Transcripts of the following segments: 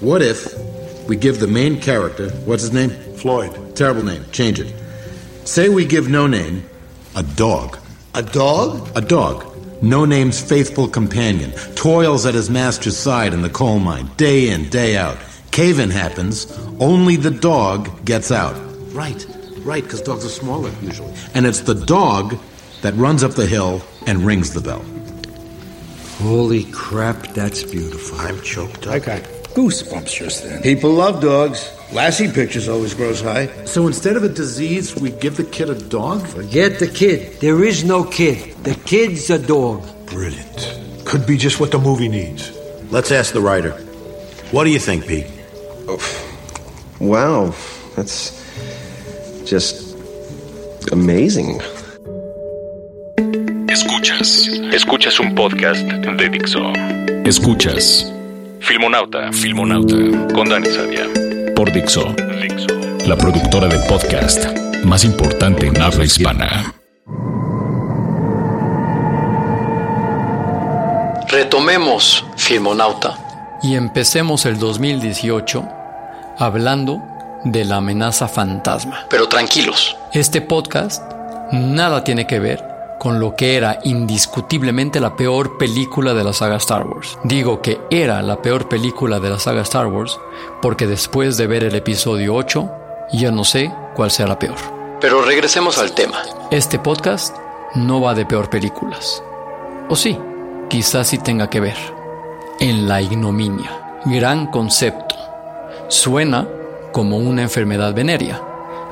What if we give the main character, what's his name? Floyd. Terrible name. Change it. Say we give no name a dog. A dog? A dog. No name's faithful companion. Toils at his master's side in the coal mine, day in, day out. Cave in happens. Only the dog gets out. Right, right, because dogs are smaller usually. And it's the dog that runs up the hill and rings the bell. Holy crap, that's beautiful. I'm choked I up. got goosebumps just then. People love dogs. Lassie pictures always grows high. So instead of a disease, we give the kid a dog? Forget the kid. There is no kid. The kid's a dog. Brilliant. Could be just what the movie needs. Let's ask the writer. What do you think, Pete? Wow, that's just amazing. Escuchas. Escuchas un podcast de Dixo. Escuchas. Filmonauta. Filmonauta. Con Dani Sadia. Por Dixo. Dixo. La productora de podcast más importante en habla hispana. Retomemos Filmonauta. Y empecemos el 2018 hablando de la amenaza fantasma. Pero tranquilos. Este podcast nada tiene que ver con lo que era indiscutiblemente la peor película de la saga Star Wars. Digo que era la peor película de la saga Star Wars porque después de ver el episodio 8 ya no sé cuál sea la peor. Pero regresemos al tema. Este podcast no va de peor películas. O sí, quizás sí tenga que ver. En la ignominia. Gran concepto. Suena como una enfermedad venérea.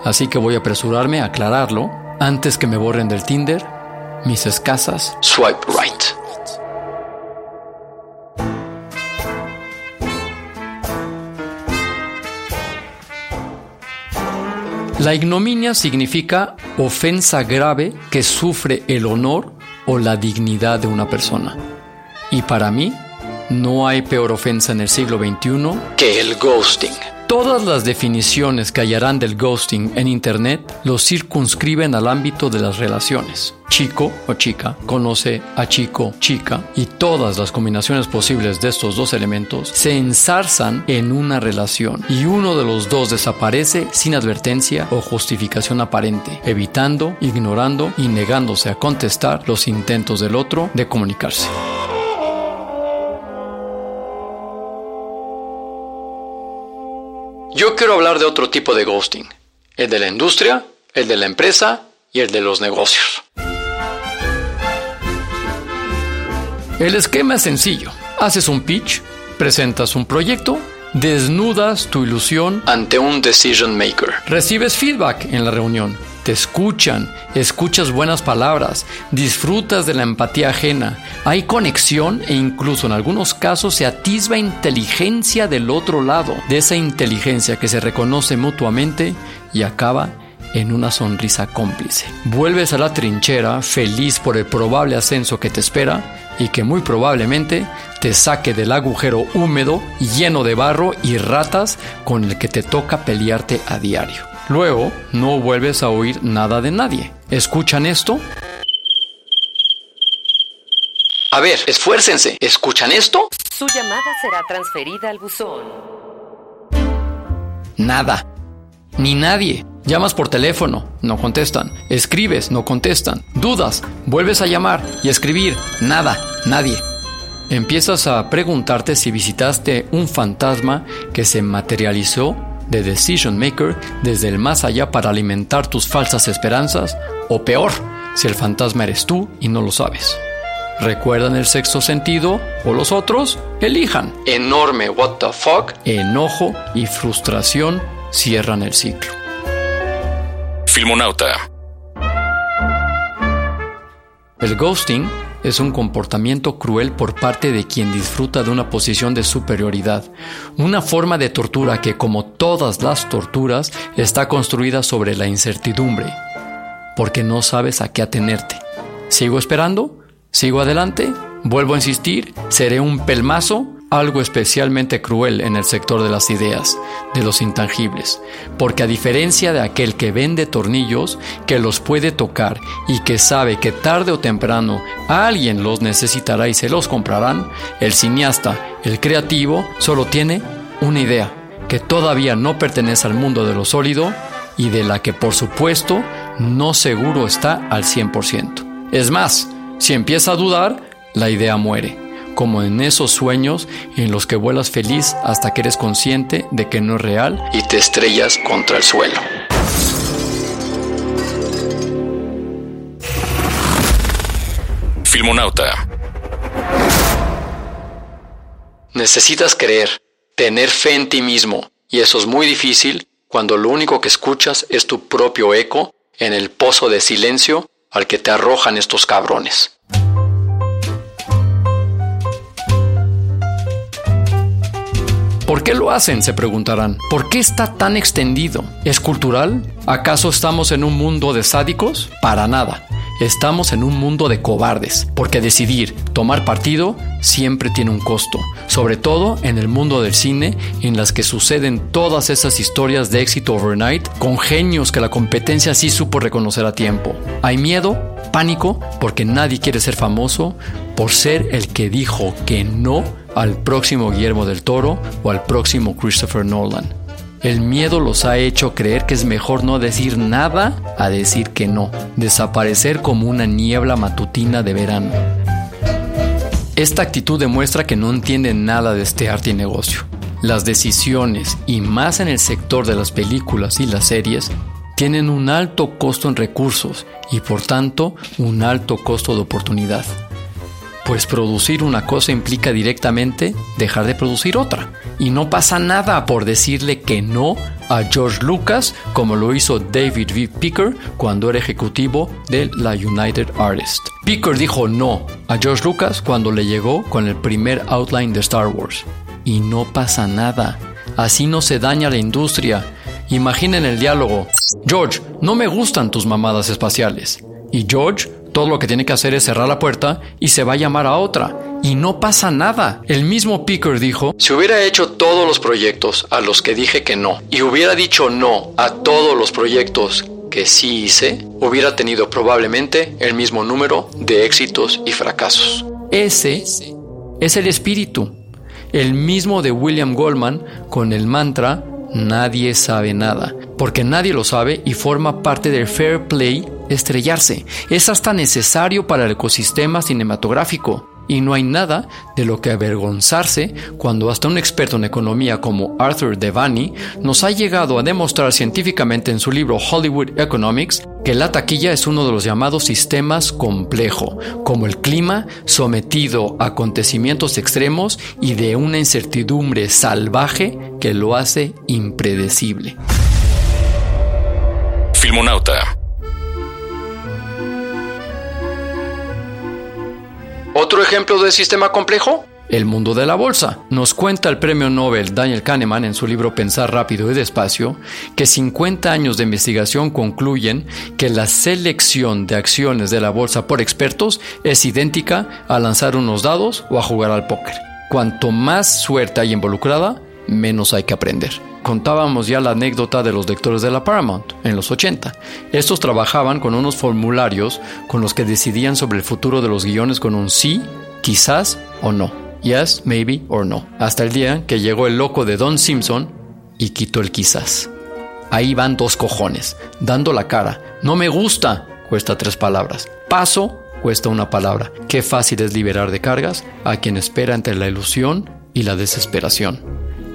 Así que voy a apresurarme a aclararlo antes que me borren del Tinder mis escasas Swipe right. La ignominia significa ofensa grave que sufre el honor o la dignidad de una persona. Y para mí, no hay peor ofensa en el siglo XXI Que el ghosting. Todas las definiciones que hallarán del ghosting en Internet lo circunscriben al ámbito de las relaciones. Chico o chica conoce a chico, chica y todas las combinaciones posibles de estos dos elementos se ensarzan en una relación y uno de los dos desaparece sin advertencia o justificación aparente, evitando, ignorando y negándose a contestar los intentos del otro de comunicarse. Yo quiero hablar de otro tipo de ghosting. El de la industria, el de la empresa y el de los negocios. El esquema es sencillo. Haces un pitch, presentas un proyecto, desnudas tu ilusión, Ante un decision maker. recibes feedback en la reunión, te escuchan, escuchas buenas palabras, disfrutas de la empatía ajena, hay conexión e incluso en algunos casos se atisba inteligencia del otro lado, de esa inteligencia que se reconoce mutuamente y acaba en una sonrisa cómplice. Vuelves a la trinchera feliz por el probable ascenso que te espera y que muy probablemente te saque del agujero húmedo lleno de barro y ratas con el que te toca pelearte a diario. Luego, no vuelves a oír nada de nadie. ¿Escuchan esto? A ver, esfuércense. ¿Escuchan esto? Su llamada será transferida al buzón. Nada. Ni nadie. Llamas por teléfono, no contestan. Escribes, no contestan. Dudas, vuelves a llamar y escribir, nada, nadie. Empiezas a preguntarte si visitaste un fantasma que se materializó de Decision Maker desde el más allá para alimentar tus falsas esperanzas, o peor, si el fantasma eres tú y no lo sabes. ¿Recuerdan el sexto sentido o los otros? Elijan. Enorme what the fuck. Enojo y frustración cierran el ciclo. Filmonauta. El ghosting es un comportamiento cruel por parte de quien disfruta de una posición de superioridad, una forma de tortura que, como todas las torturas, está construida sobre la incertidumbre, porque no sabes a qué atenerte. ¿Sigo esperando? ¿Sigo adelante? ¿Vuelvo a insistir? ¿Seré un pelmazo? Algo especialmente cruel en el sector de las ideas, de los intangibles, porque a diferencia de aquel que vende tornillos, que los puede tocar y que sabe que tarde o temprano alguien los necesitará y se los comprarán, el cineasta, el creativo, solo tiene una idea, que todavía no pertenece al mundo de lo sólido y de la que por supuesto no seguro está al 100%. Es más, si empieza a dudar, la idea muere como en esos sueños en los que vuelas feliz hasta que eres consciente de que no es real y te estrellas contra el suelo. Filmonauta. Necesitas creer, tener fe en ti mismo, y eso es muy difícil cuando lo único que escuchas es tu propio eco en el pozo de silencio al que te arrojan estos cabrones. ¿Por qué lo hacen? Se preguntarán. ¿Por qué está tan extendido? ¿Es cultural? ¿Acaso estamos en un mundo de sádicos? Para nada. Estamos en un mundo de cobardes, porque decidir, tomar partido, siempre tiene un costo, sobre todo en el mundo del cine, en las que suceden todas esas historias de éxito overnight, con genios que la competencia sí supo reconocer a tiempo. Hay miedo, pánico, porque nadie quiere ser famoso, por ser el que dijo que no al próximo Guillermo del Toro o al próximo Christopher Nolan. El miedo los ha hecho creer que es mejor no decir nada a decir que no, desaparecer como una niebla matutina de verano. Esta actitud demuestra que no entienden nada de este arte y negocio. Las decisiones, y más en el sector de las películas y las series, tienen un alto costo en recursos y por tanto un alto costo de oportunidad. Pues producir una cosa implica directamente dejar de producir otra. Y no pasa nada por decirle que no a George Lucas como lo hizo David V. Picker cuando era ejecutivo de la United Artists. Picker dijo no a George Lucas cuando le llegó con el primer outline de Star Wars. Y no pasa nada. Así no se daña la industria. Imaginen el diálogo. George, no me gustan tus mamadas espaciales. Y George todo lo que tiene que hacer es cerrar la puerta y se va a llamar a otra. Y no pasa nada. El mismo Picker dijo, si hubiera hecho todos los proyectos a los que dije que no y hubiera dicho no a todos los proyectos que sí hice, hubiera tenido probablemente el mismo número de éxitos y fracasos. Ese es el espíritu, el mismo de William Goldman con el mantra nadie sabe nada, porque nadie lo sabe y forma parte del fair play estrellarse. Es hasta necesario para el ecosistema cinematográfico. Y no hay nada de lo que avergonzarse cuando hasta un experto en economía como Arthur Devani nos ha llegado a demostrar científicamente en su libro Hollywood Economics que la taquilla es uno de los llamados sistemas complejo, como el clima sometido a acontecimientos extremos y de una incertidumbre salvaje que lo hace impredecible. Filmonauta ¿Otro ejemplo de sistema complejo? El mundo de la bolsa. Nos cuenta el premio Nobel Daniel Kahneman en su libro Pensar rápido y despacio que 50 años de investigación concluyen que la selección de acciones de la bolsa por expertos es idéntica a lanzar unos dados o a jugar al póker. Cuanto más suerte hay involucrada, menos hay que aprender. Contábamos ya la anécdota de los lectores de la Paramount en los 80. Estos trabajaban con unos formularios con los que decidían sobre el futuro de los guiones con un sí, quizás o no. Yes, maybe or no. Hasta el día que llegó el loco de Don Simpson y quitó el quizás. Ahí van dos cojones, dando la cara. No me gusta, cuesta tres palabras. Paso, cuesta una palabra. Qué fácil es liberar de cargas a quien espera entre la ilusión y la desesperación.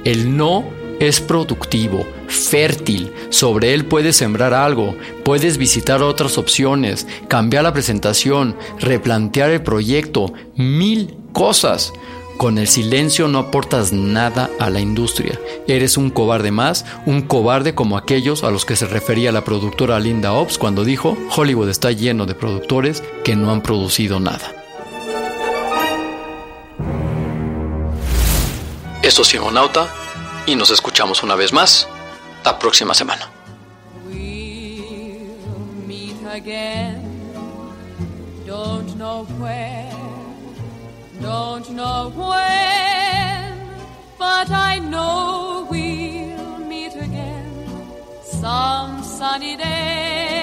El no es productivo, fértil, sobre él puedes sembrar algo, puedes visitar otras opciones, cambiar la presentación, replantear el proyecto, mil cosas. Con el silencio no aportas nada a la industria. Eres un cobarde más, un cobarde como aquellos a los que se refería la productora Linda Ops cuando dijo, Hollywood está lleno de productores que no han producido nada. Esto es Filmonauta y nos escuchamos una vez más la próxima semana. Don't know where, don't know when, but I know we'll meet again some sunny day.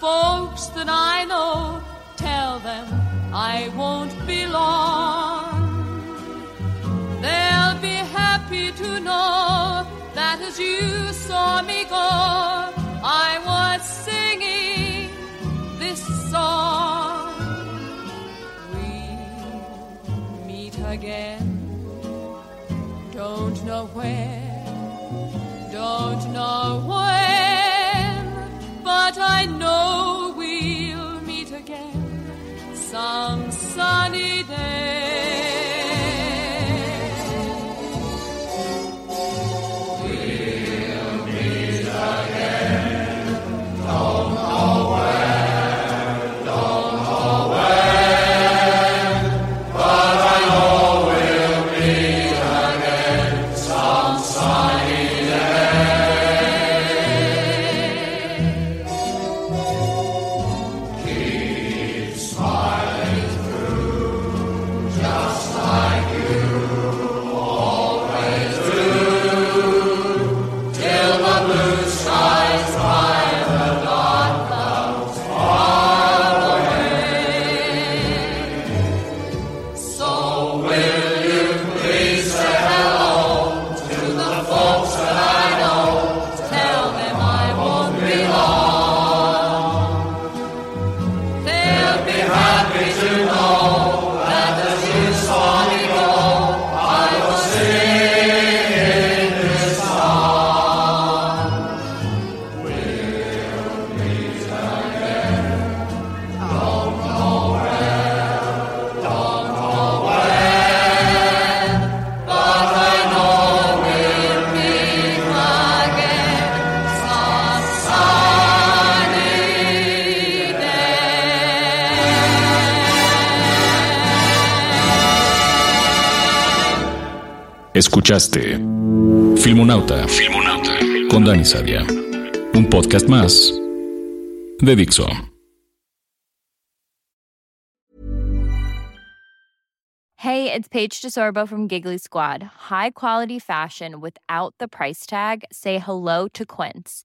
Folks that I know? Tell them I won't be long. They'll be happy to know that as you saw me go, I was singing this song. We'll meet again. Don't know where, don't know when, some sunny Escuchaste Filmonauta, con Dani Sadia. Un podcast más de Dixo. Hey, it's Paige DeSorbo from Giggly Squad. High quality fashion without the price tag. Say hello to Quince.